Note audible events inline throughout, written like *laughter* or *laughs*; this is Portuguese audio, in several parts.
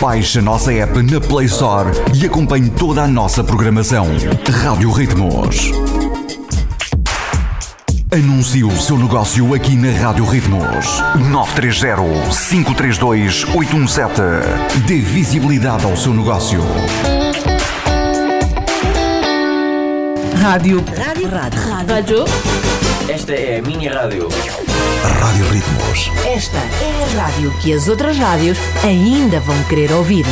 Baixe a nossa app na Play Store e acompanhe toda a nossa programação. Rádio Ritmos. Anuncie o seu negócio aqui na Rádio Ritmos. 930-532-817. Dê visibilidade ao seu negócio. Rádio. Rádio. Rádio. Rádio. Esta é a minha rádio. Rádio Ritmos. Esta é a rádio que as outras rádios ainda vão querer ouvir.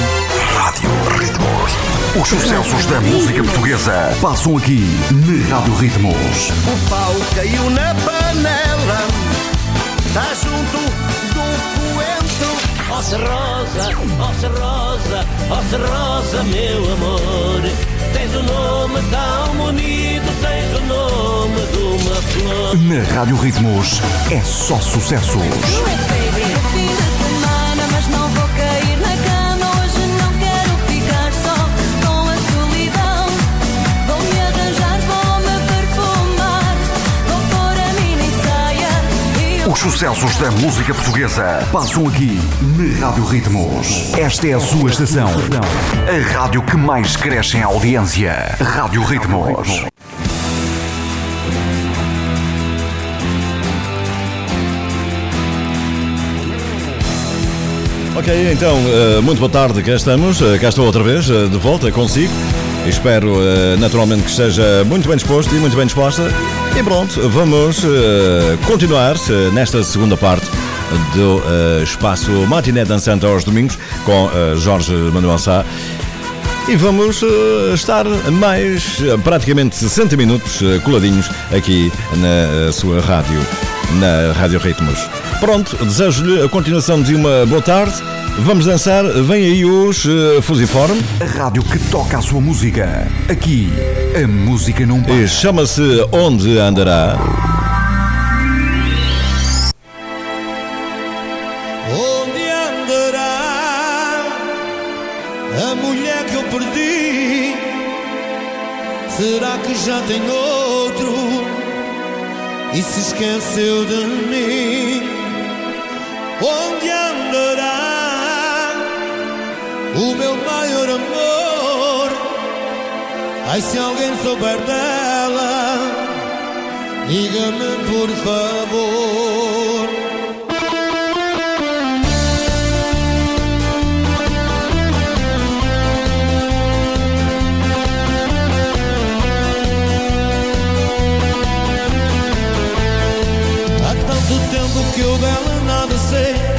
Rádio Ritmos. Os sucessos da música portuguesa passam aqui na Rádio Ritmos. O pau caiu na panela, tá junto do coentro. Ossa Rosa, Ossa Rosa, Ossa Rosa, meu amor. Tens o um nome tão bonito, tens o um nome de uma flor. Na Rádio Ritmos é só sucessos. Os sucessos da música portuguesa passam aqui na Rádio Ritmos. Esta é a sua estação. A rádio que mais cresce em audiência. Rádio Ritmos. Ok, então, eh, muito boa tarde, cá estamos, eh, cá estou outra vez, eh, de volta consigo. Espero eh, naturalmente que esteja muito bem disposto e muito bem disposta. E pronto, vamos eh, continuar eh, nesta segunda parte do espaço Matiné Dançante aos domingos com Jorge Manuel Sá. E vamos estar mais praticamente 60 minutos coladinhos aqui na sua rádio, na Rádio Ritmos. Pronto, desejo-lhe a continuação de uma boa tarde. Vamos dançar, vem aí os uh, Fusiforme A rádio que toca a sua música. Aqui, a música não para. e chama-se Onde Andará. Onde andará a mulher que eu perdi? Será que já tem outro e se esqueceu de mim? Onde andará o meu maior amor? Ai, se alguém souber dela, diga-me por favor. Há tanto tempo que eu dela nada sei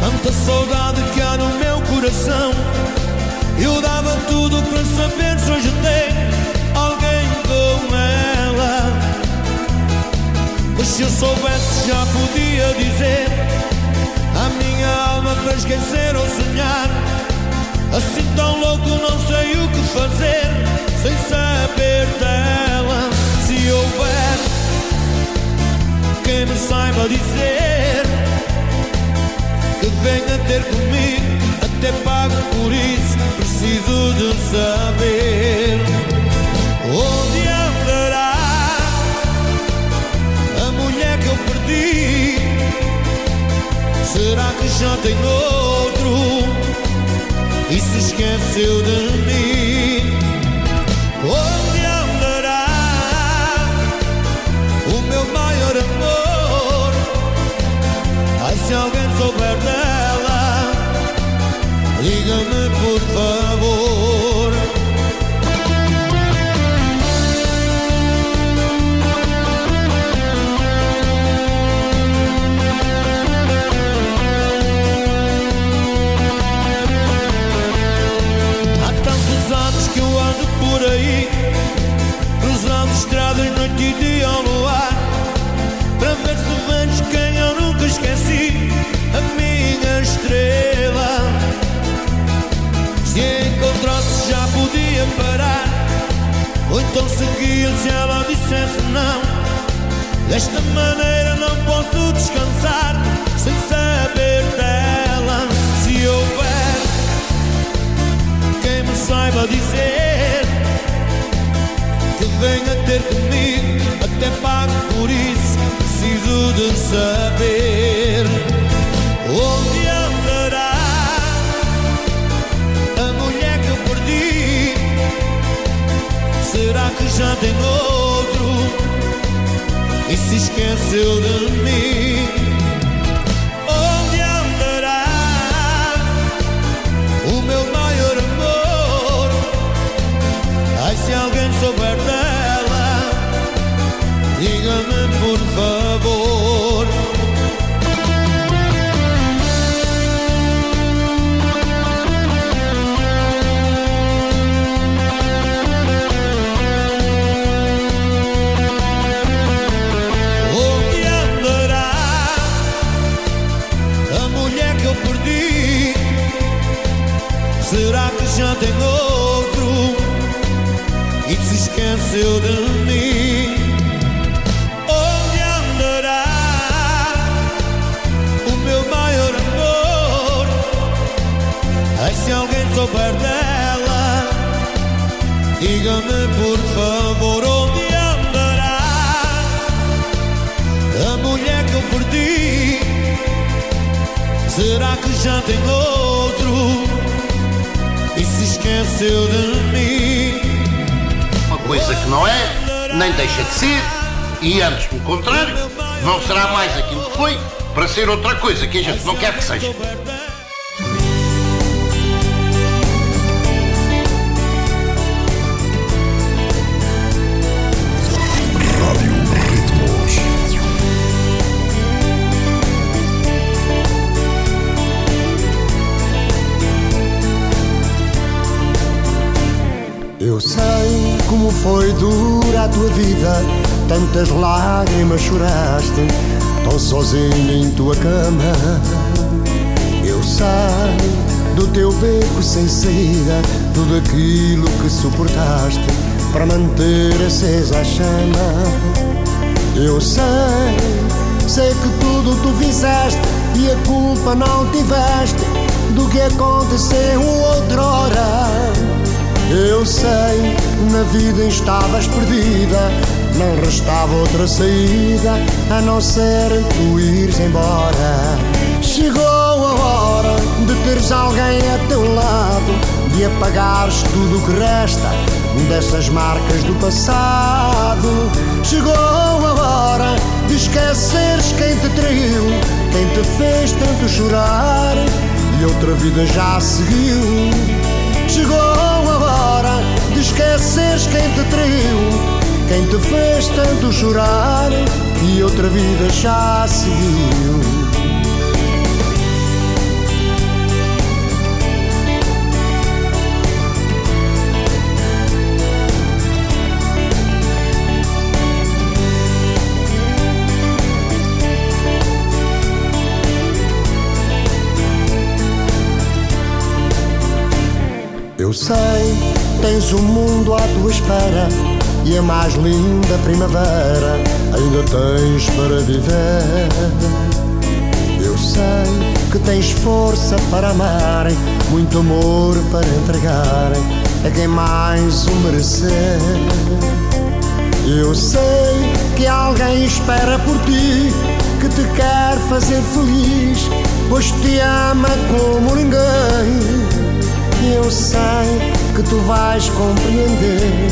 Tanta saudade que há no meu coração. Eu dava tudo para saber se hoje tem Alguém com ela. Mas se eu soubesse já podia dizer A minha alma para esquecer ou sonhar. Assim tão louco não sei o que fazer Sem saber dela. Se houver quem me saiba dizer que venha ter comigo, até pago por isso. Preciso de saber onde andará a mulher que eu perdi. Será que já tem outro e se esqueceu de mim? Onde andará? o meu maior amor. Ai, se alguém souber dela, souber dela, diga-me por favor onde andará a mulher que eu perdi. Será que já tem outro e se esqueceu de mim? Uma coisa que não é, nem deixa de ser, e antes pelo contrário, não será mais aquilo que foi para ser outra coisa que a gente não quer que seja. Foi dura a tua vida, tantas lágrimas choraste, tão sozinho em tua cama. Eu sei do teu beco sem saída, tudo aquilo que suportaste para manter acesa a chama. Eu sei, sei que tudo tu fizeste e a culpa não tiveste do que aconteceu outrora. Eu sei, na vida estavas perdida, não restava outra saída a não ser tu ires embora. Chegou a hora de teres alguém a teu lado, de apagares tudo o que resta dessas marcas do passado. Chegou a hora de esqueceres quem te traiu, quem te fez tanto chorar e outra vida já seguiu. Chegou esqueceres quem te traiu, quem te fez tanto chorar e outra vida já seguiu. O mundo à tua espera e a mais linda primavera ainda tens para viver. Eu sei que tens força para amar, muito amor para entregar a quem mais o merecer. Eu sei que alguém espera por ti, que te quer fazer feliz, pois te ama como ninguém. Eu sei que tu vais compreender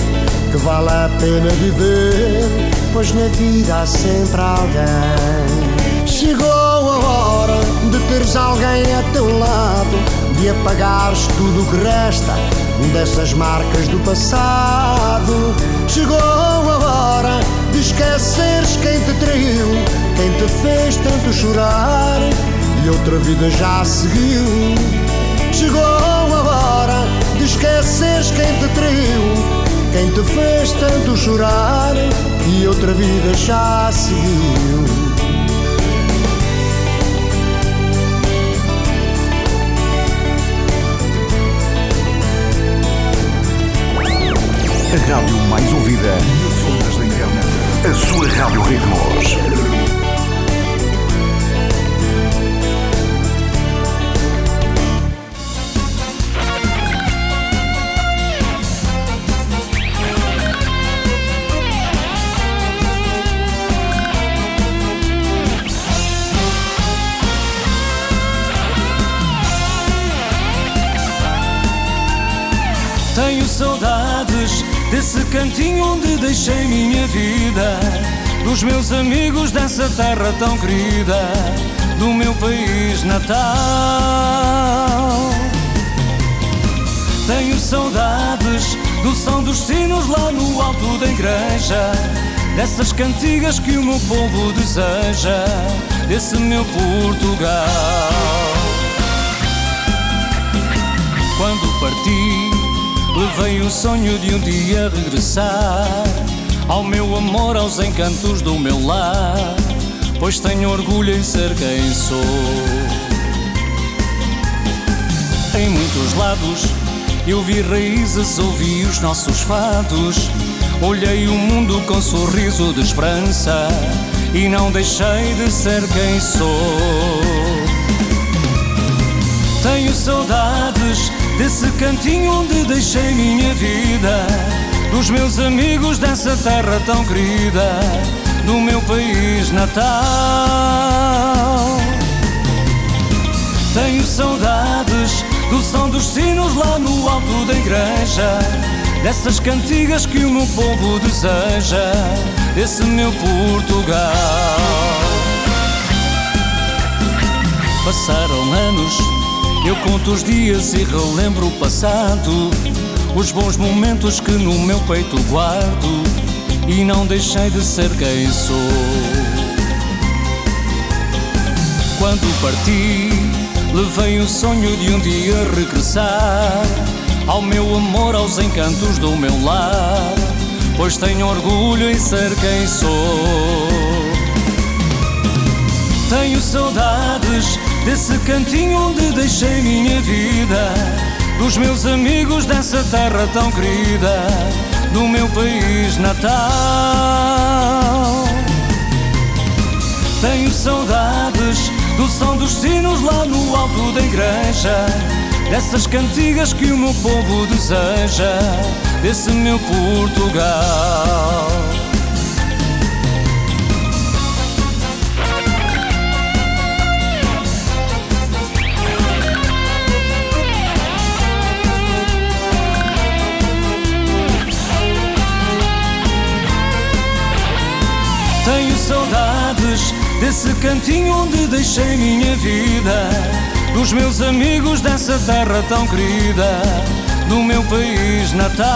que vale a pena viver, pois na vida há sempre alguém. Chegou a hora de teres alguém a teu lado, de apagares tudo o que resta dessas marcas do passado. Chegou a hora de esqueceres quem te traiu, quem te fez tanto chorar e outra vida já seguiu. Chegou de esqueceres quem te traiu, quem te fez tanto chorar e outra vida já seguiu. A rádio mais ouvida nas ondas da. A sua Rádio Ritmos. Tenho saudades desse cantinho onde deixei minha vida, dos meus amigos dessa terra tão querida, do meu país natal. Tenho saudades do som dos sinos lá no alto da igreja, dessas cantigas que o meu povo deseja, desse meu Portugal. Quando parti, levei o sonho de um dia regressar ao meu amor, aos encantos do meu lar, pois tenho orgulho em ser quem sou. Em muitos lados eu vi raízes, ouvi os nossos fados, olhei o mundo com sorriso de esperança e não deixei de ser quem sou. Tenho saudades desse cantinho onde deixei minha vida, dos meus amigos dessa terra tão querida, do meu país natal. Tenho saudades do som dos sinos lá no alto da igreja, dessas cantigas que o meu povo deseja, desse meu Portugal. Passaram anos, eu conto os dias e relembro o passado, os bons momentos que no meu peito guardo e não deixei de ser quem sou. Quando parti, levei o sonho de um dia regressar ao meu amor, aos encantos do meu lar, pois tenho orgulho em ser quem sou. Tenho saudades desse cantinho onde deixei minha vida, dos meus amigos dessa terra tão querida, do meu país natal. Tenho saudades do som dos sinos lá no alto da igreja, dessas cantigas que o meu povo deseja, desse meu Portugal. Saudades desse cantinho onde deixei minha vida, dos meus amigos dessa terra tão querida, do meu país natal.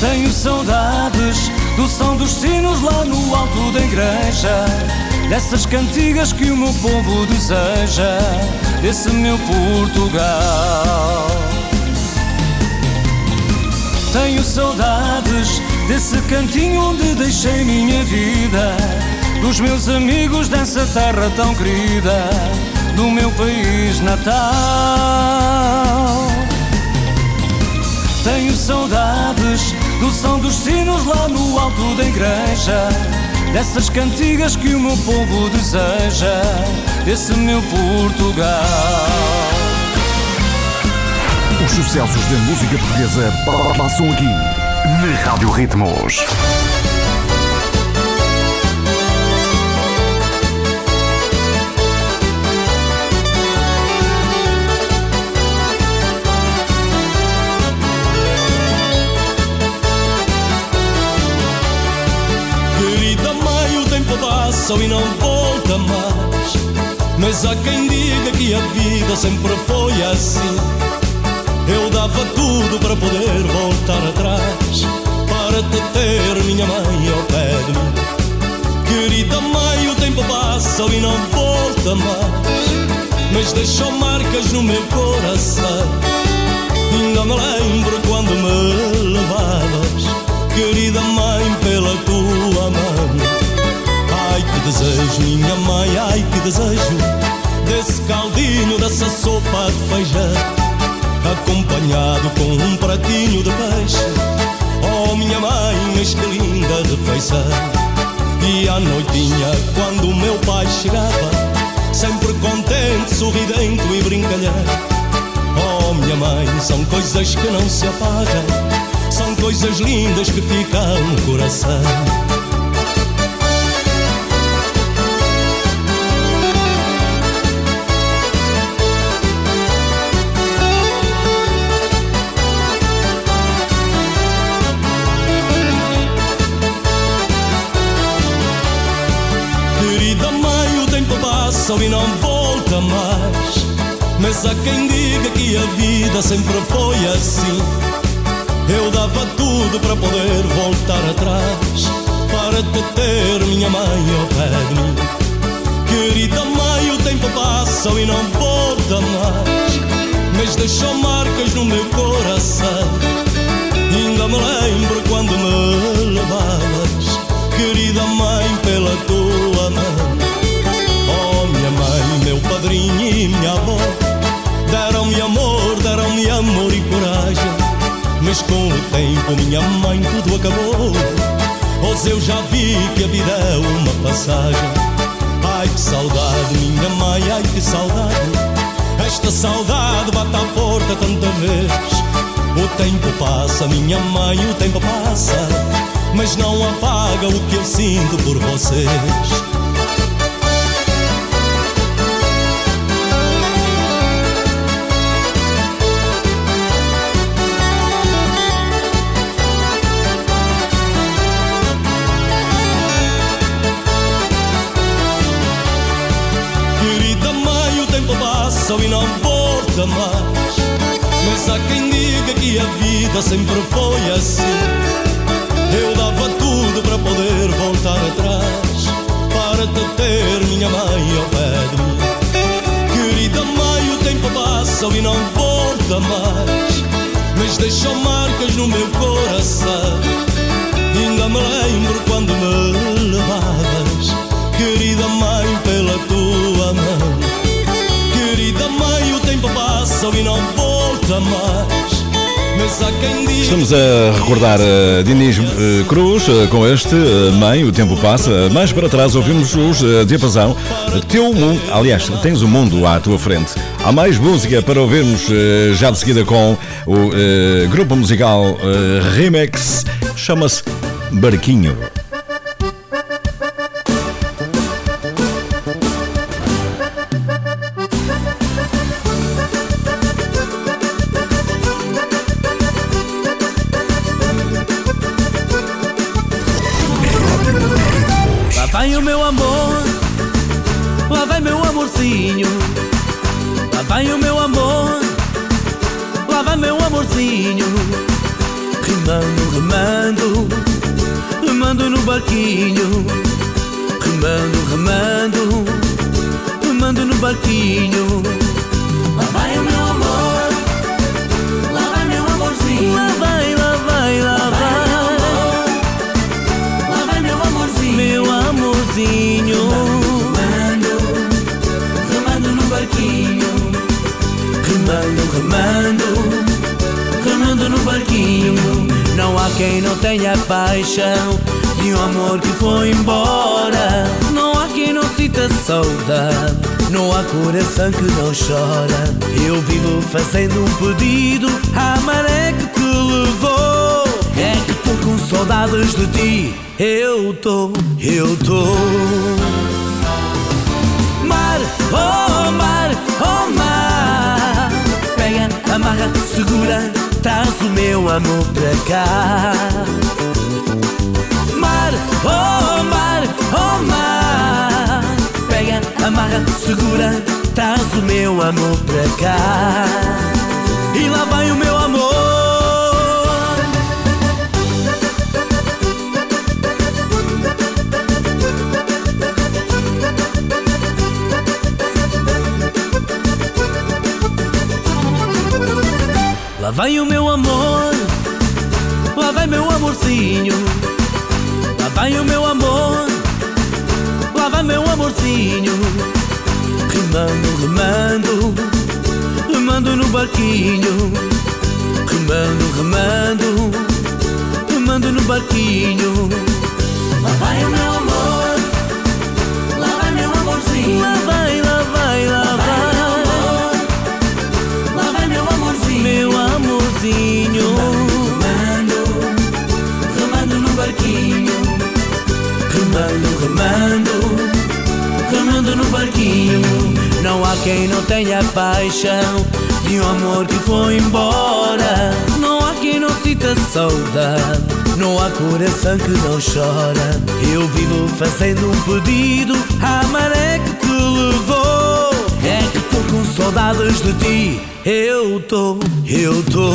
Tenho saudades do som dos sinos lá no alto da igreja, dessas cantigas que o meu povo deseja, desse meu Portugal. Tenho saudades desse cantinho onde deixei minha vida, dos meus amigos dessa terra tão querida, do meu país natal. Tenho saudades do som dos sinos lá no alto da igreja, dessas cantigas que o meu povo deseja, desse meu Portugal. Os sucessos da música portuguesa pa- passam aqui na Rádio Ritmos. Querida mãe, o tempo passa e não volta mais. Mas há quem diga que a vida sempre foi assim. Eu dava tudo para poder voltar atrás, para te ter, minha mãe, ao pé de mim. Querida mãe, o tempo passa e não volta mais. Mas deixou marcas no meu coração. Ainda me lembro quando me levavas, querida mãe, pela tua mão. Ai que desejo, minha mãe, ai que desejo Desse caldinho, dessa sopa de feijão Acompanhado com um pratinho de peixe. Oh minha mãe, mas que linda de feição E à noitinha, quando o meu pai chegava Sempre contente, sorridente e brincalhão. Oh minha mãe, são coisas que não se apagam São coisas lindas que ficam no coração passam e não volta mais. Mas há quem diga que a vida sempre foi assim. Eu dava tudo para poder voltar atrás, para te ter minha mãe ao pé de mim. Querida mãe, o tempo passa e não volta mais, mas deixou marcas no meu coração. Ainda me lembro quando me levavas, querida mãe, pela tua mão. E minha avó, deram-me amor, deram-me amor e coragem. Mas com o tempo, minha mãe, tudo acabou. Pois eu já vi que a vida é uma passagem. Ai que saudade, minha mãe, ai que saudade. Esta saudade bate à porta tanta vez. O tempo passa, minha mãe, o tempo passa. Mas não apaga o que eu sinto por vocês. Passa e não volta mais. Mas há quem diga que a vida sempre foi assim. Eu dava tudo para poder voltar atrás, para te ter minha mãe ao pé de mim. Querida mãe, o tempo passa e não volta mais. Mas deixou marcas no meu coração. Ainda me lembro quando me levavas, querida mãe, pela tua mão. Querida mãe, o tempo passa e não volta mais. Estamos a recordar uh, Dinis uh, Cruz uh, com este uh, Mãe, o tempo passa. Mais para trás ouvimos os uh, Diapasão. Teu mundo, aliás, tens o mundo à tua frente. Há mais música para ouvirmos já de seguida com o grupo musical Remix. Chama-se Barquinho. Barquinho. Remando, remando, remando no barquinho. Lá vai o meu amor, lá vai meu amorzinho. Lá vai, lá vai, lá vai. Lá vai meu amorzinho. Meu amorzinho. Remando, remando no barquinho. Remando, remando, remando no barquinho. Não há quem não tenha paixão de um amor que foi embora. Não há quem não sinta saudade. Não há coração que não chora. Eu vivo fazendo um pedido à maré que te levou. É que tô com saudades de ti. Eu tô, eu tô. Mar, oh mar, oh mar. Pega, amarra, segura, traz o meu amor para cá. Mar, oh mar, oh mar. Pega, amarra, segura, traz o meu amor para cá. E lá vai o meu amor. Lá vai o meu amor, lá vai meu amorzinho. Lá vai o meu amor, lá vai meu amorzinho. Remando, remando, remando no barquinho. Remando, remando, remando no barquinho. Lá vai o meu amor, lá vai meu amorzinho. Lá vai, lá vai, lá vai. Amorzinho. Remando, remando no barquinho. Remando, remando, remando no barquinho. Não há quem não tenha paixão de um amor que foi embora. Não há quem não sinta saudade. Não há coração que não chora. Eu vivo fazendo um pedido à maré que. Saudades de ti. Eu tô, eu tô.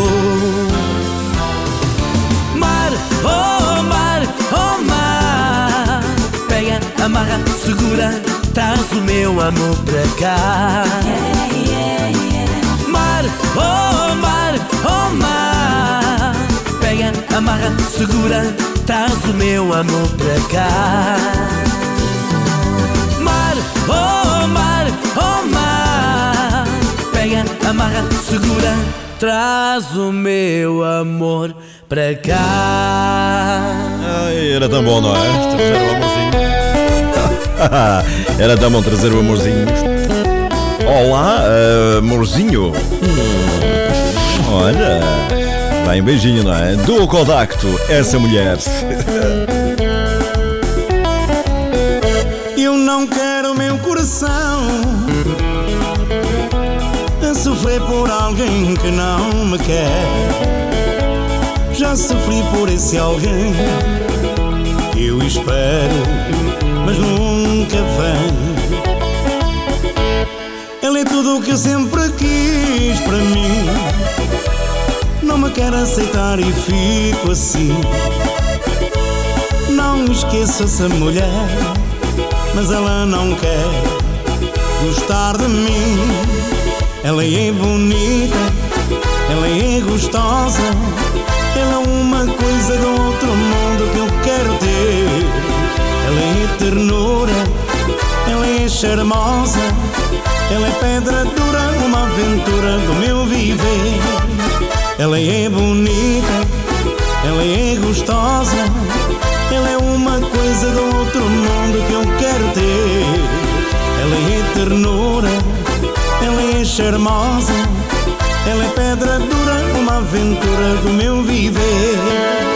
Mar, oh mar, oh mar. Pega, amarra, segura, traz o meu amor para cá. Mar, oh mar, oh mar. Pega, amarra, segura, traz o meu amor para cá. Mar, oh mar, oh mar. Pega, amarra, segura, traz o meu amor para cá. Ai, era tão bom, não é? Trazer o amorzinho. *laughs* era tão bom trazer o amorzinho. Olá, eh, amorzinho. Hum, olha. Bem, beijinho, não é? Do Codacto, essa mulher. *laughs* alguém que não me quer. Já sofri por esse alguém. Eu espero, mas nunca vem. Ele é tudo o que eu sempre quis para mim. Não me quer aceitar e fico assim. Não esqueço essa mulher mas ela não quer gostar de mim. Ela é bonita, ela é gostosa, ela é uma coisa do outro mundo que eu quero ter. Ela é ternura, ela é charmosa, ela é pedra dura, uma aventura do meu viver. Ela é bonita, ela é gostosa, ela é uma coisa do outro mundo que eu quero ter. Ela é ternura, charmosa, ela é pedra dura, uma aventura do meu viver.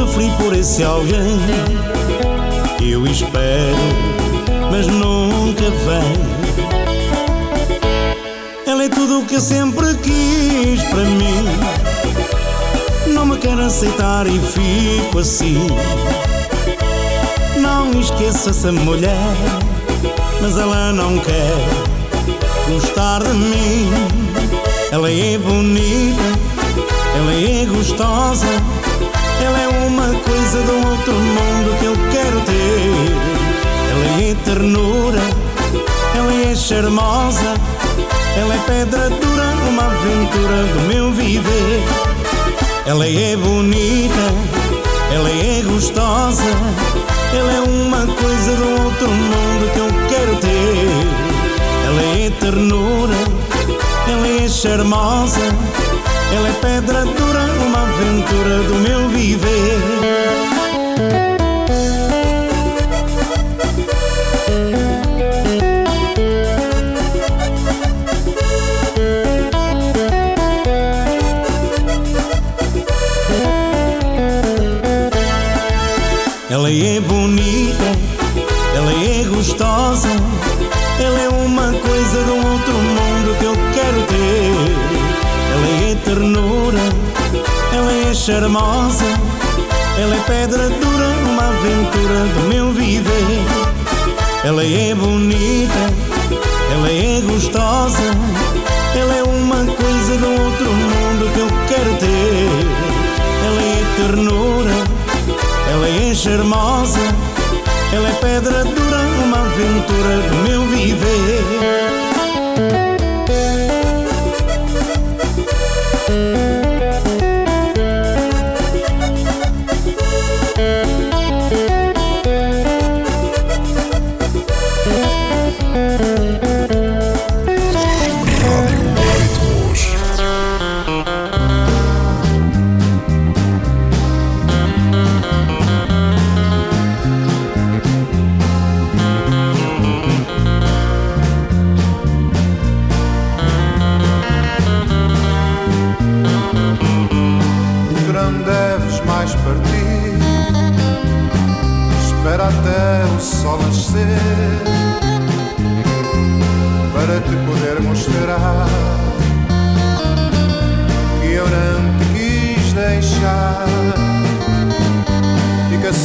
Sofri por esse alguém. Eu espero, mas nunca vem. Ela é tudo o que eu sempre quis para mim. Não me quer aceitar e fico assim. Não esqueço essa mulher mas ela não quer gostar de mim. Ela é bonita, ela é gostosa, ela é uma coisa do outro mundo que eu quero ter. Ela é ternura, ela é charmosa, ela é pedra dura, uma aventura do meu viver. Ela é bonita, ela é gostosa, ela é uma coisa do outro mundo que eu quero ter. Ela é ternura, ela é charmosa, ela é pedra dura, uma aventura do meu viver. Pedra dura, uma aventura do meu viver. Ela é bonita, ela é gostosa, ela é uma coisa do outro mundo que eu quero ter. Ela é ternura, ela é charmosa, ela é pedra dura, uma aventura do meu viver.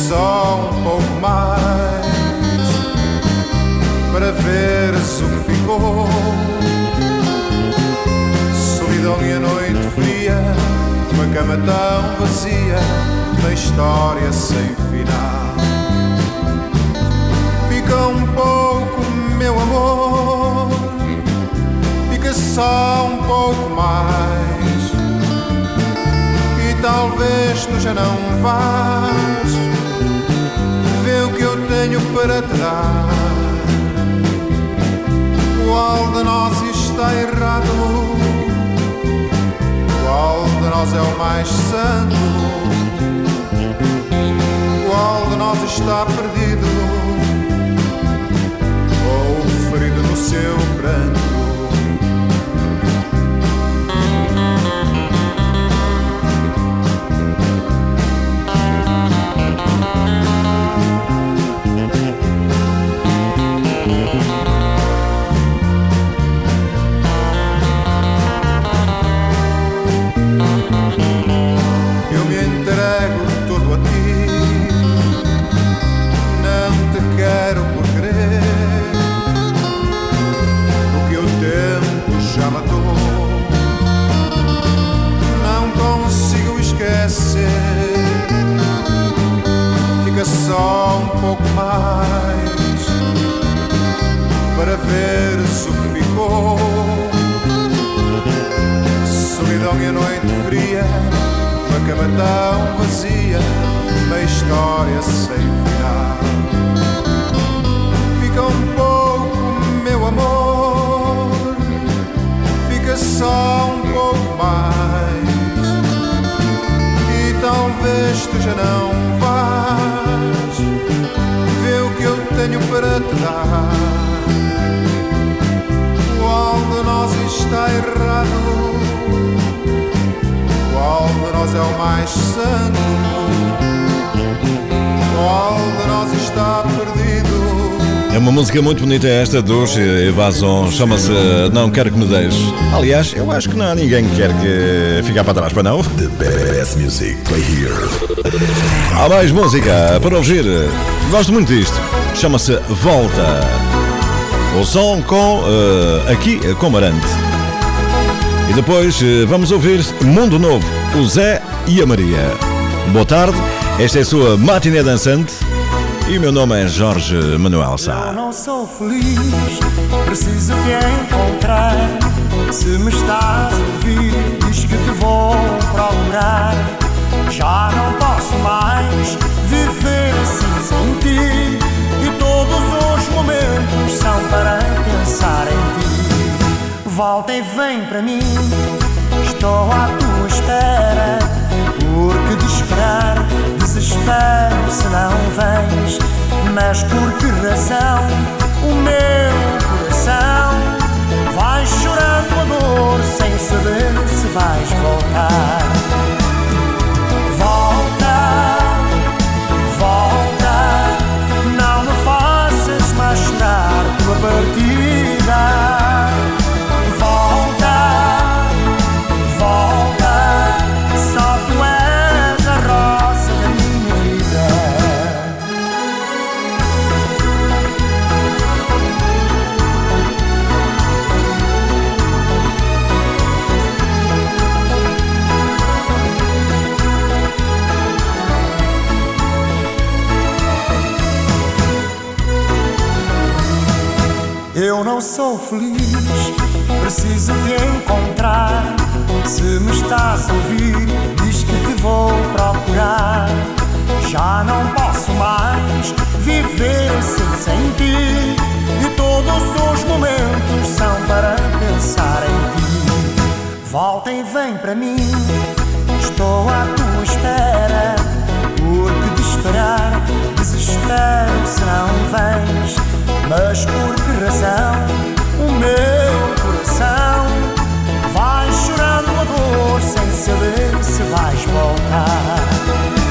Só um pouco mais para veres o que ficou. Solidão e a noite fria, uma cama tão vazia, uma história sem final. Fica um pouco, meu amor, fica só um pouco mais. E talvez tu já não vás tenho para dar. Qual de nós está errado? Qual de nós é o mais santo? Qual de nós está perdido? Ou ferido no seu pranto? Tão vazia, uma história sem final. Fica um pouco, meu amor, fica só um pouco mais. E talvez tu já não vás ver o que eu tenho para te dar. Qual de nós está errado? Qual de nós é o mais santo? Qual de nós está perdido? É uma música muito bonita esta dos Evazon, chama-se Não Quero Que Me Deixe. Aliás, eu acho que não há ninguém que quer que ficar para trás, para não? The best music, play here. Há mais música para ouvir. Gosto muito disto. Chama-se Volta. O som com eh, aqui com Marante. E depois eh, vamos ouvir Mundo Novo, o Zé e a Maria. Boa tarde, esta é a sua matiné dançante e o meu nome é Jorge Manuel Sá. Eu não sou feliz, preciso te encontrar. Se me estás a ouvir, diz que te vou procurar. Já não posso mais viver assim sem ti. E todos os momentos são para pensar em ti. Volta e vem para mim, estou à tua espera. Porque de esperar, desespero se não vens. Mas por que razão o meu coração vai chorando a dor sem saber se vais voltar? Não sou feliz, preciso te encontrar. Se me estás a ouvir, diz que te vou procurar. Já não posso mais viver assim sem ti. E todos os momentos são para pensar em ti. Volta e vem para mim, estou à tua espera. Porque de esperar, se não vens. Mas por que razão o meu coração vai chorando a dor sem saber se vais voltar?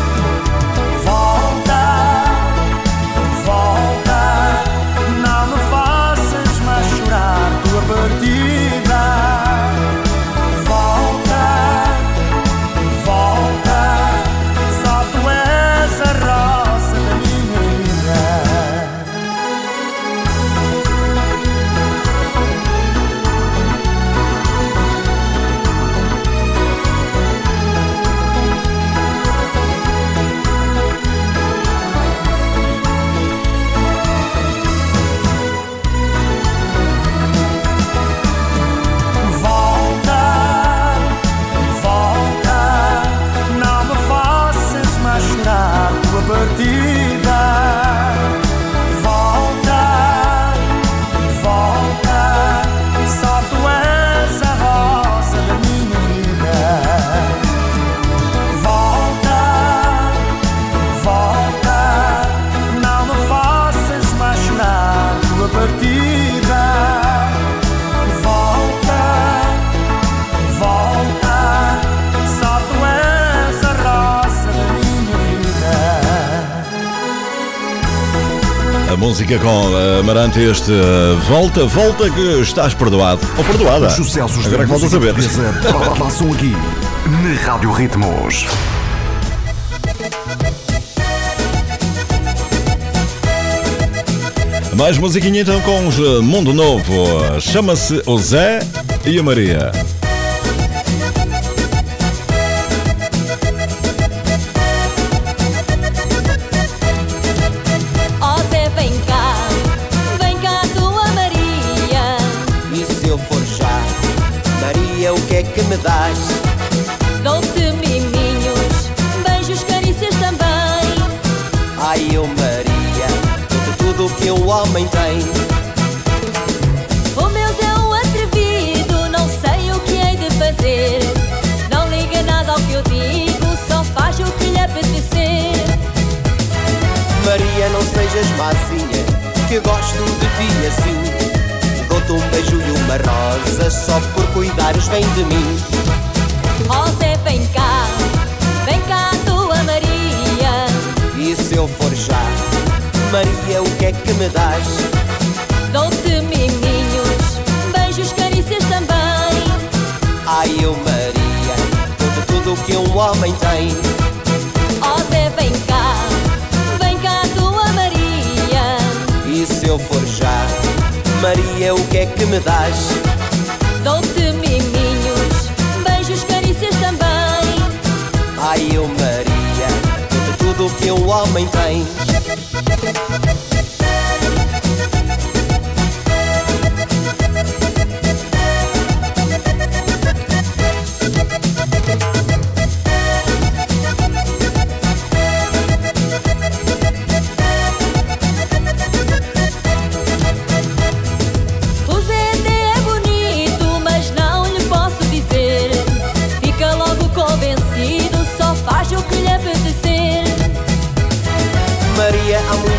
Música com uh, Amarante este uh, Volta, volta que estás perdoado. Ou perdoada. Os sucessos Agora da é que volta a saber. *laughs* passam aqui na Rádio Ritmos. Mais musiquinha então com os uh, Mundo Novo. Chama-se o Zé e a Maria.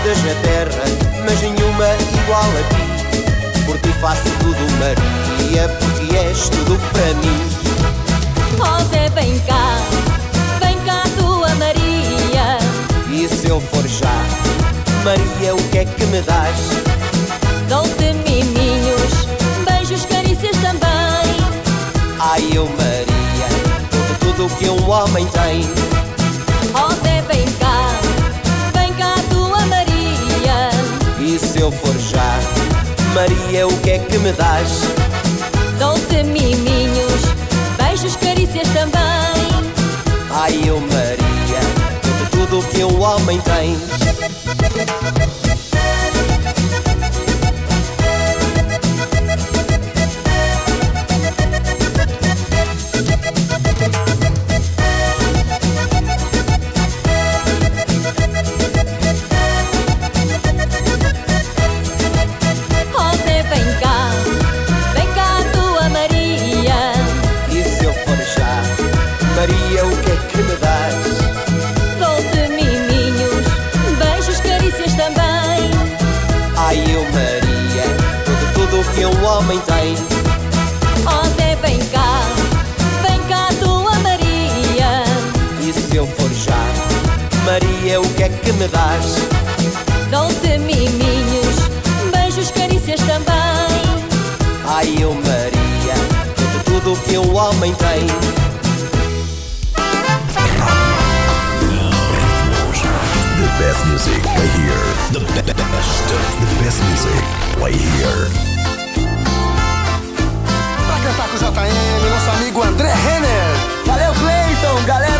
Muitas na terra, mas nenhuma igual a ti. Por ti faço tudo, Maria, porque és tudo para mim. Zé, vem cá, vem cá tua Maria. E se eu for já, Maria, o que é que me dás? Dou-te miminhos, beijos, carícias também. Ai, eu, Maria, dou-te tudo o que um homem tem. E se eu for já, Maria, o que é que me dás? Dou-te miminhos, beijos, carícias também. Ai, eu, Maria, dou-te tudo o que um homem tem. Dás? Dou-te miminhos, beijos, carícias também. Ai, eu, Maria, tudo o que um homem tem. The best music right here. The be- best. The best music right here. Pra cantar com o JM, nosso amigo André Renner. Valeu, Cleiton, galera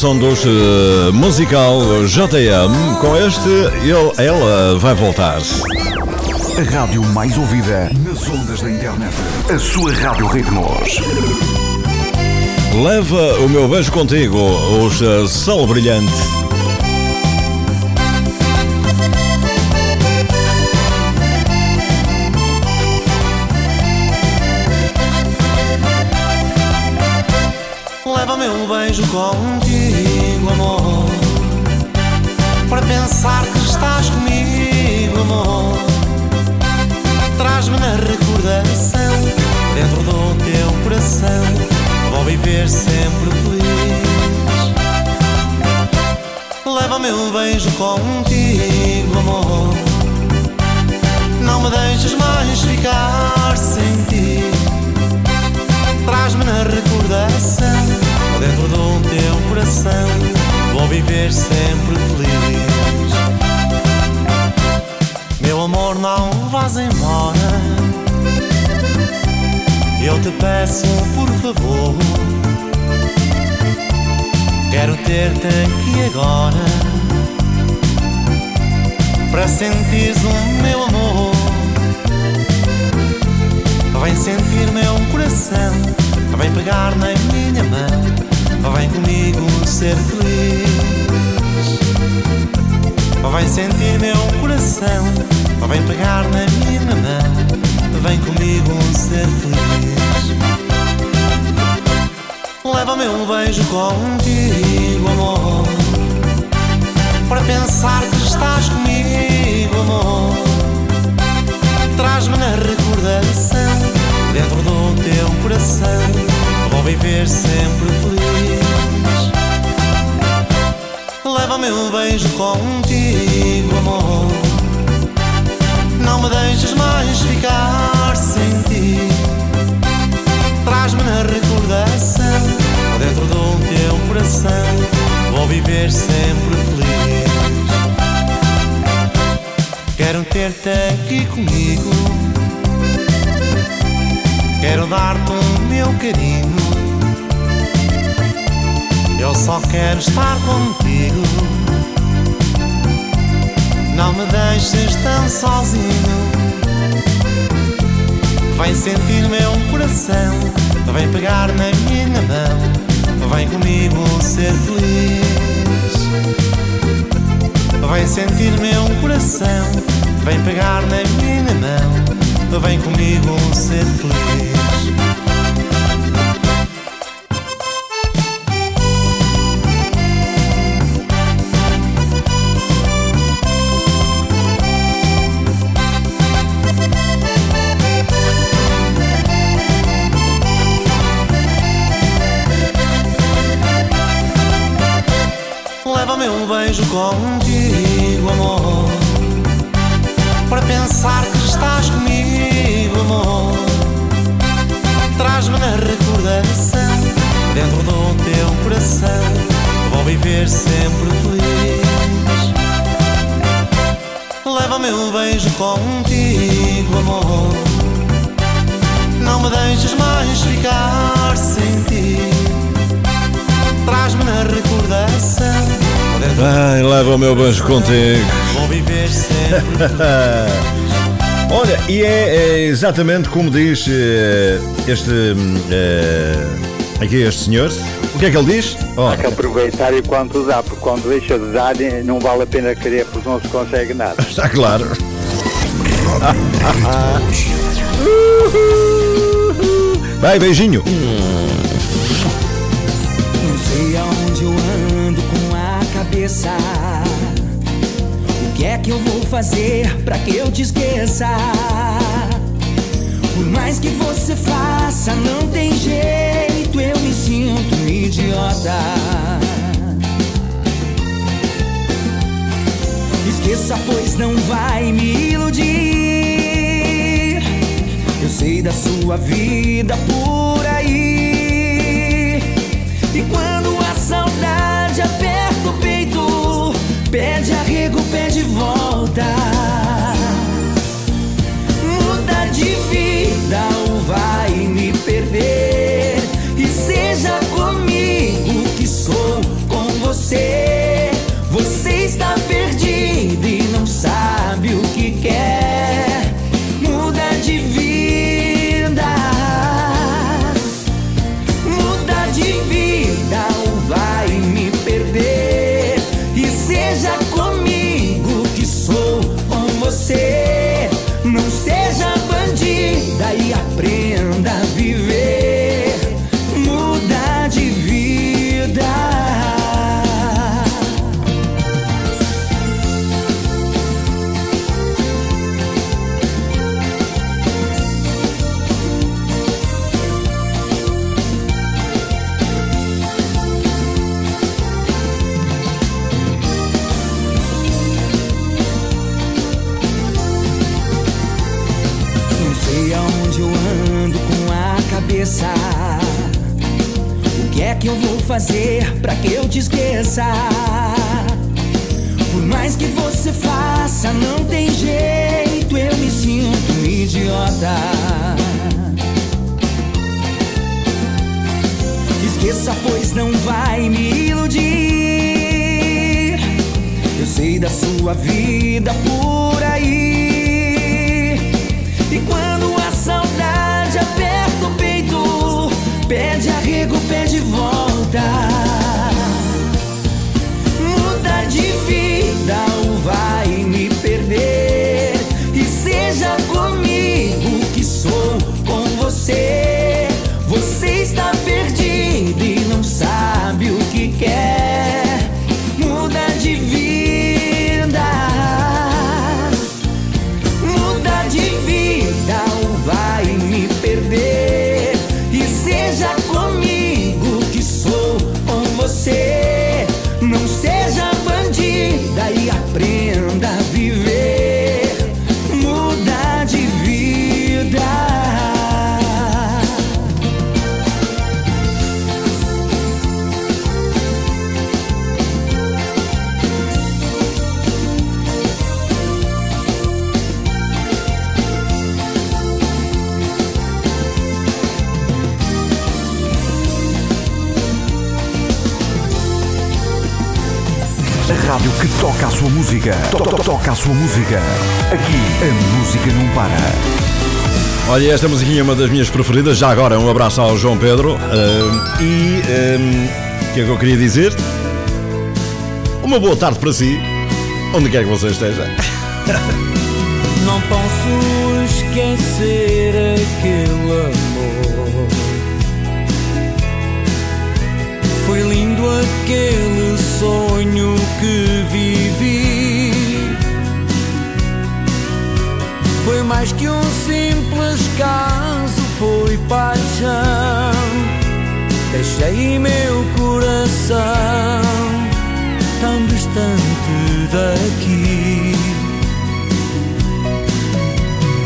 Este o som dos eh, musical JM. Com este, ele, ela vai voltar. A rádio mais ouvida nas ondas da internet. A sua Rádio Ritmos. Leva o meu beijo contigo, os eh, Sol Brilhante. Leva meu beijo contigo, amor. Para pensar que estás comigo, amor. Traz-me na recordação, dentro do teu coração. Vou viver sempre feliz. Leva meu beijo contigo, amor. Não me deixes mais ficar sem ti. Traz-me na recordação, dentro do teu coração. Vou viver sempre feliz. Meu amor, não vás embora. Eu te peço, por favor. Quero ter-te aqui agora. Para sentires o meu amor. Vem sentir meu coração, vem pegar na minha mão, vem comigo ser feliz. Vem sentir meu coração, vem pegar na minha mão, vem comigo ser feliz. Leva meu beijo contigo, amor, para pensar que estás comigo, amor. Traz-me na recordação, dentro do teu coração. Vou viver sempre feliz. Leva meu beijo contigo, amor. Carinho. Eu só quero estar contigo. Não me deixes tão sozinho. Vem sentir meu coração. Vem pegar na minha mão. Vem comigo ser feliz. Vem sentir meu coração, vem pegar na minha mão, vem comigo ser feliz. vejo contigo, amor. Para pensar que estás comigo, amor. Traz-me na recordação, dentro do teu coração. Vou viver sempre feliz. Leva-me um beijo contigo, amor. Não me deixes mais ficar sem ti. Traz-me na recordação Ai, leva o meu banjo contigo. Vou viver *laughs* sempre. Olha, e é, é exatamente como diz eh, este. hum, eh, aqui este senhor. O que é que ele diz? Oh, Há que aproveitar enquanto dá, porque quando deixa de dar não vale a pena querer, porque não se consegue nada. está claro. *laughs* Vai, beijinho. O que é que eu vou fazer pra que eu te esqueça? Por mais que você faça, não tem jeito, eu me sinto idiota. Esqueça, pois não vai me iludir. Eu sei da sua vida por aí. E quando a saudade aperta o peito, pede arrego, pede volta. Muda de vida ou vai me perder. E seja comigo que sou com você. Você está perdido e não sabe o que quer. Fazer pra que eu te esqueça? Por mais que você faça, não tem jeito, eu me sinto um idiota. Esqueça, pois não vai me iludir. Eu sei da sua vida por aí. E quando a saudade aperta o peito, pede arrego, pede volta. Muda de vida ou vai me perder. E seja comigo que sou com você. Você está perdido e não sabe música. To- to- Toca a sua música. Aqui a música não para. Olha, esta musiquinha é uma das minhas preferidas. Já agora, um abraço ao João Pedro. Ahm, e o que é que eu queria dizer? Uma boa tarde para si, onde quer que você esteja. Não posso esquecer aquele coração tão distante daqui.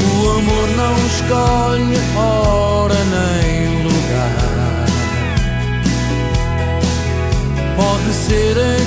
O amor não escolhe hora nem lugar. Pode ser em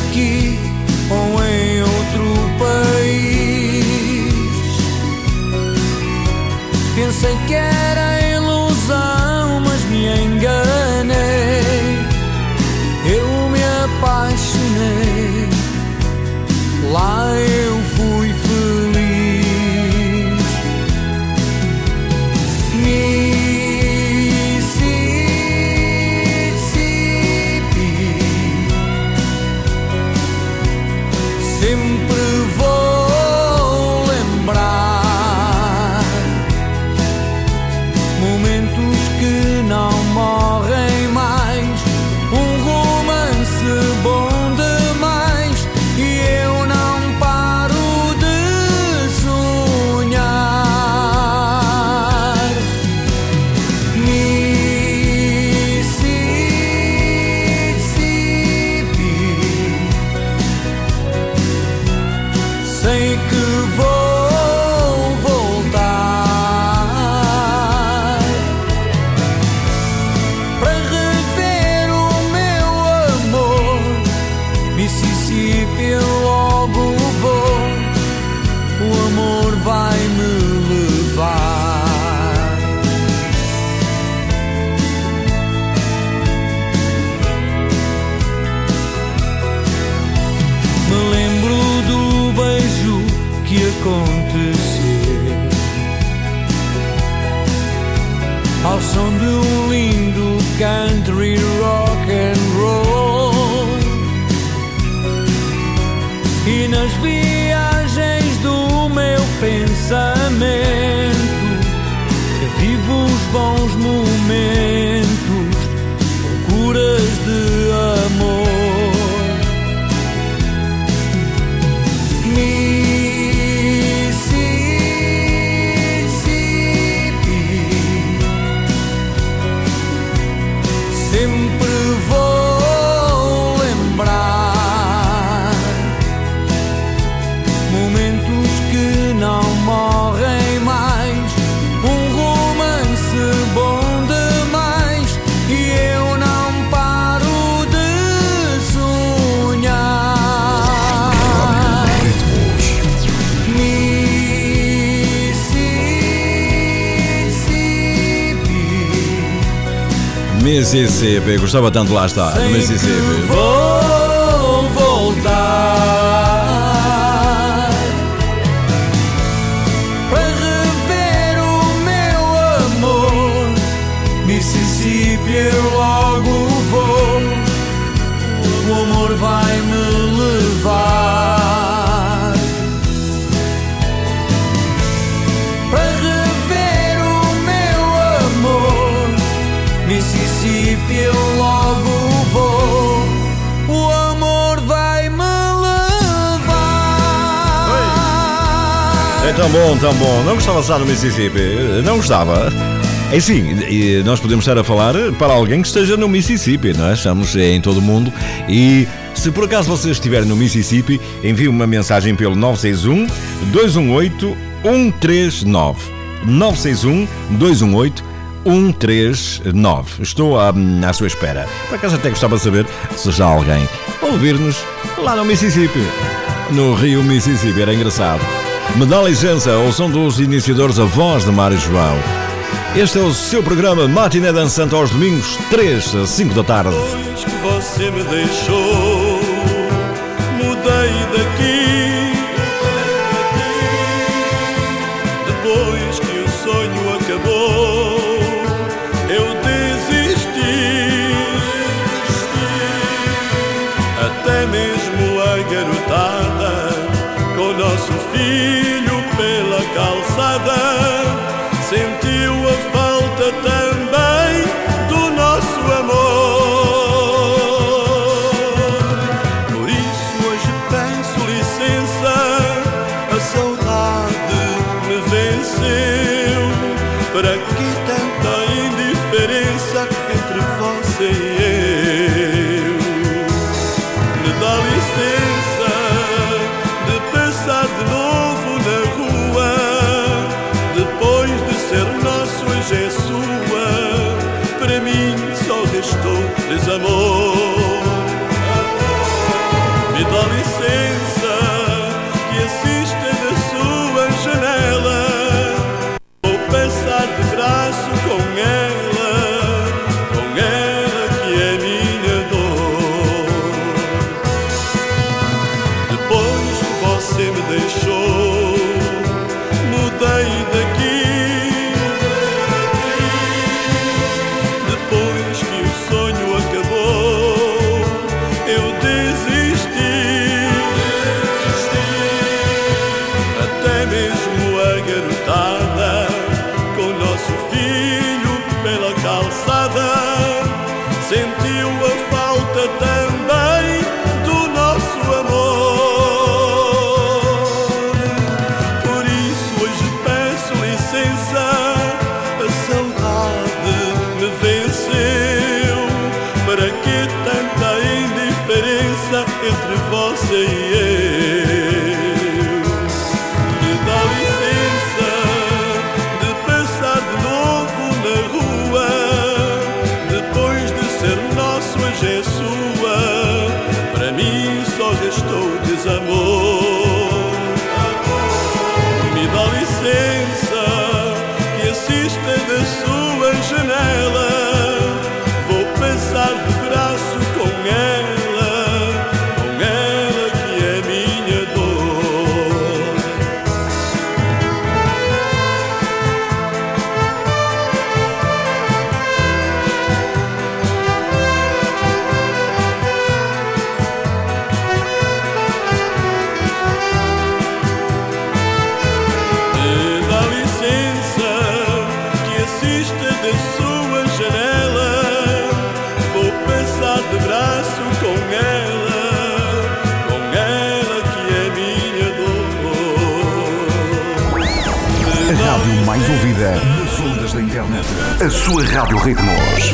que aconteceu ao som de um lindo country rock and roll. E nas viagens do meu pensamento revivo os bons momentos, Mississippi, gostava tanto de lá estar, no Mississippi. Tão bom, tão bom. Não gostava de estar no Mississippi? Não gostava. É sim, nós podemos estar a falar para alguém que esteja no Mississippi, não é? Estamos em todo o mundo e se por acaso você estiver no Mississippi, envie uma mensagem pelo 961 218 139. 961 218 139. Estou à, à sua espera. Por acaso até gostava de saber se já alguém ouvir-nos lá no Mississippi. No Rio Mississippi, era engraçado. Me dá licença, ao som dos iniciadores A Voz de Mário João. Este é o seu programa Matiné Dançante aos domingos, 3 a 5 da tarde. Depois que você me deixou, this is A sua Rádio Ritmos.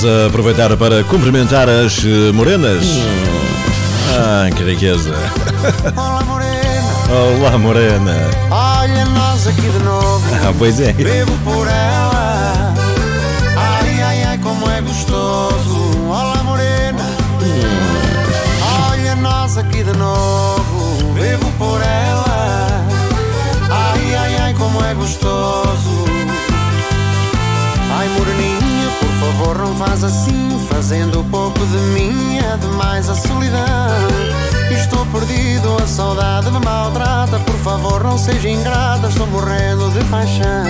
Vamos aproveitar para cumprimentar as eh, morenas. Ah, que riqueza. Olá, morena. Olá, morena. Olha nós aqui de novo. Ah, pois é. Bebo por ela. Ai, ai, ai, como é gostoso. Olá, morena. Olha nós aqui de novo. Por ela. Ai, ai, ai, como é gostoso. Ai, moreninha, por favor, não faz assim. Fazendo pouco de mim é demais a solidão. Estou perdido, a saudade me maltrata. Por favor, não seja ingrata, estou morrendo de paixão.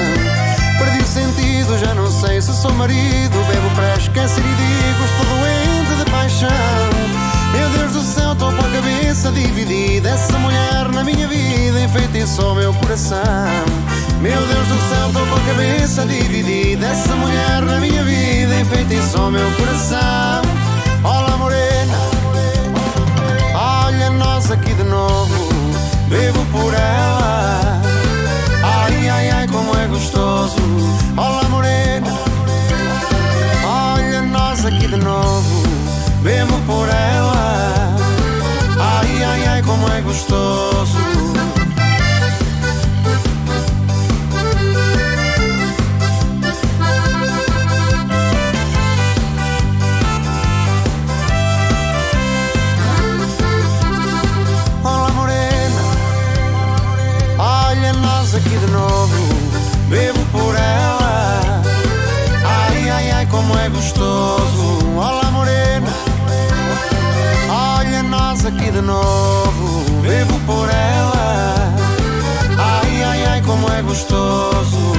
Perdi o sentido, já não sei se sou marido. Bebo para esquecer e digo: estou doente de paixão. Meu Deus do céu, estou com a cabeça dividida. Essa mulher na minha vida enfeitiçou meu coração. Meu Deus do céu, estou com a cabeça dividida. Essa mulher na minha vida enfeitiçou meu coração. Olá, morena. Olha nós aqui de novo. Bebo por ela. Ai, ai, ai, como é gostoso. Olá, morena. Olha nós aqui de novo. Bebo por ela. Ai, ai, ai, como é gostoso. Aqui de novo. Bebo por ela. Ai, ai, ai, como é gostoso.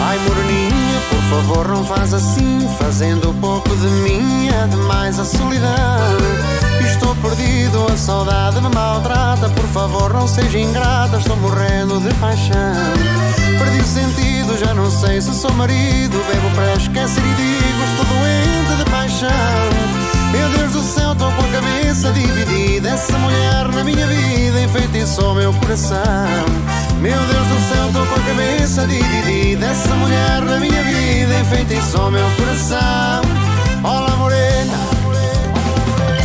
Ai, moreninha, por favor, não faz assim. Fazendo pouco de mim é demais a solidão. Estou perdido, a saudade me maltrata. Por favor, não seja ingrata, estou morrendo de paixão. Perdi o sentido, já não sei se sou marido. Bebo para meu coração. Meu Deus do céu, estou com a cabeça dividida. Essa mulher na minha vida enfeitiçou meu coração. Olá, morena.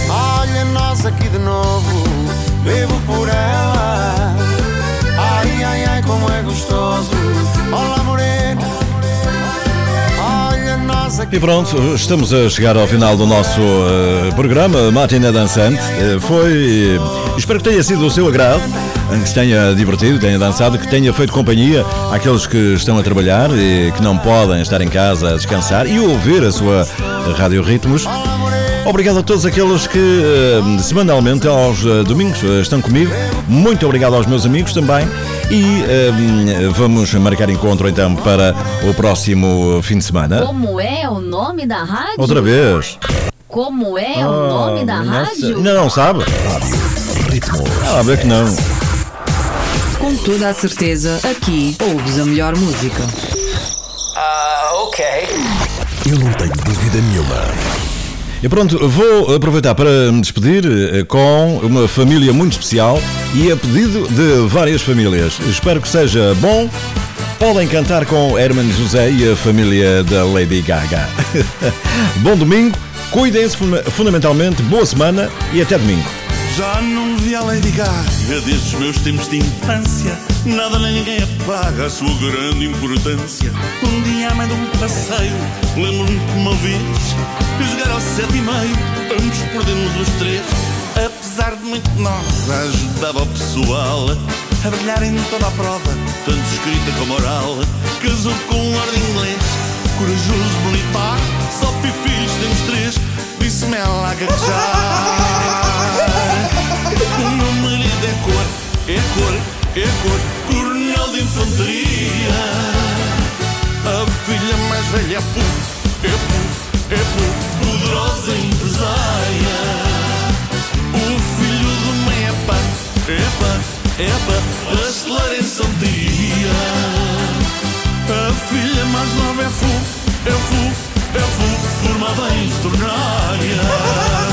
Olha nós aqui de novo. Bebo por ela. Ai, ai, ai, como é gostoso. E pronto, estamos a chegar ao final do nosso eh, programa Matina Dançante. Eh, foi. Espero que tenha sido do seu agrado, eh, que se tenha divertido, tenha dançado, que tenha feito companhia àqueles que estão a trabalhar e que não podem estar em casa a descansar e ouvir a sua Rádio Ritmos. Obrigado a todos aqueles que eh, semanalmente aos domingos estão comigo. Muito obrigado aos meus amigos também. E eh, vamos marcar encontro então para o próximo fim de semana. Como é o nome da rádio? Outra vez. Como é o Ah, nome da não rádio? Ainda não sabe? Ah, vê que não. Com toda a certeza, aqui ouves a melhor música. Ah, ok. Eu não tenho dúvida nenhuma. E pronto, vou aproveitar para me despedir eh, com uma família muito especial e a pedido de várias famílias. Espero que seja bom. Podem cantar com Herman José e a família da Lady Gaga. *laughs* bom domingo, cuidem-se funda- fundamentalmente, boa semana e até domingo. Já não vi a Lady Gaga desde os meus tempos de infância. Nada nem ninguém apaga a sua grande importância. Um dia, à mãe de um passeio, lembro-me que uma vez jogar ao sete e meio. Ambos perdemos os três. Apesar de muito nova, ajudava o pessoal a brilhar em toda a prova, tanto escrita como oral. Casou com um ar de inglês, corajoso, militar. Só fui filhos, temos três. Disse-me ela a gaguejar. Cor, é cor, coronel de infantaria. A filha mais velha é pu, é pu, é pu, poderosa empresária. O filho do meio é pá, é pá, é pá, acelera em. A filha mais nova é fu, é fu, é fu, formada em veterinária.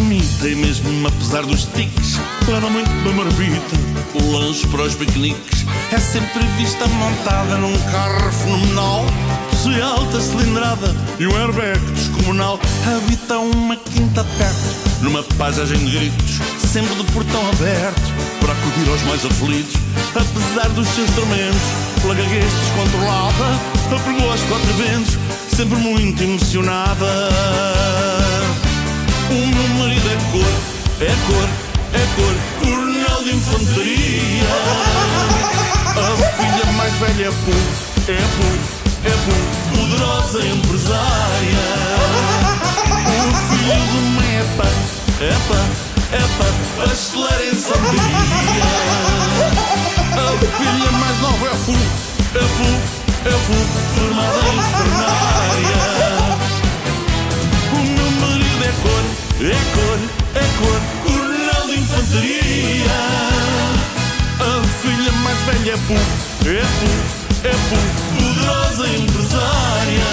Bonita e mesmo apesar dos tiques Leva muito da marmita, o lanche para os piqueniques É sempre vista montada num carro fenomenal. Possui alta cilindrada e um airbag descomunal Habita uma quinta perto, numa paisagem de gritos Sempre de portão aberto, para acudir aos mais aflitos. Apesar dos seus tormentos, pela gaguez descontrolada Apregou aos quatro ventos, sempre muito emocionada o marido é cor, é cor, é cor, coronel de infantaria. A filha mais velha é pu, é pu, é pu, poderosa empresária. O filho do meio é pá, é pá, é pá, acelera em santaria. A filha mais nova é fu, é fu, é fu, formada em veterinária. É cor, é cor, coronel de infantaria. A filha mais velha é pu, é pu, é pu, poderosa empresária.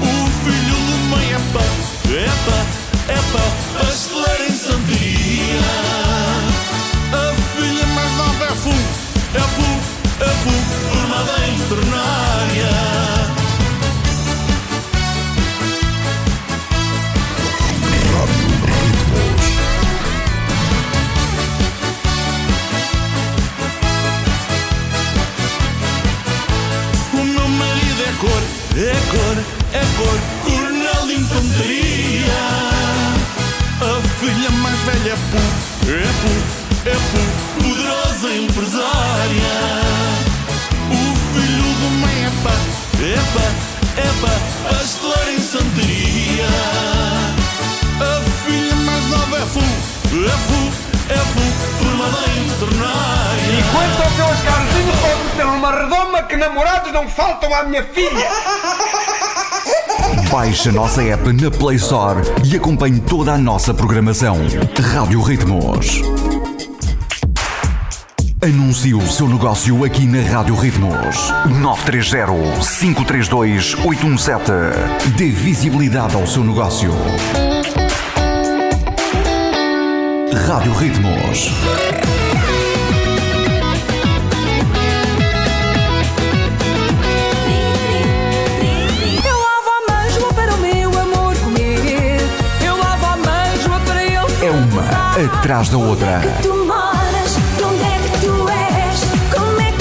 O filho do meio é pá, é pá, é pá, acelera em santaria. A filha mais nova é fu, é fu, é fu, formada em veterinária. É cor, coronel de infantaria. A filha mais velha é pu, é pu, é pu, poderosa empresária. O filho do meio é pá, é pá, é pá, acelera em santaria. A filha mais nova é fu, é fu, é fu, formada em veterinária. E quanto ao teu Oscarzinho, numa redoma que namorados não faltam à minha filha. Baixe a nossa app na Play Store e acompanhe toda a nossa programação. Rádio Ritmos. Anuncie o seu negócio aqui na Rádio Ritmos. 930-532-817. Dê visibilidade ao seu negócio. Rádio Ritmos.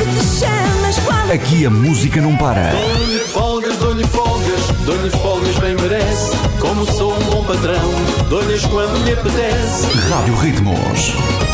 Te chamas? Qual Aqui a música não para. Dou-lhe folgas, dou-lhe folgas, dou-lhe folgas bem merece. Como sou um bom patrão, dou-lhes quando lhe apetece. Rádio Ritmos.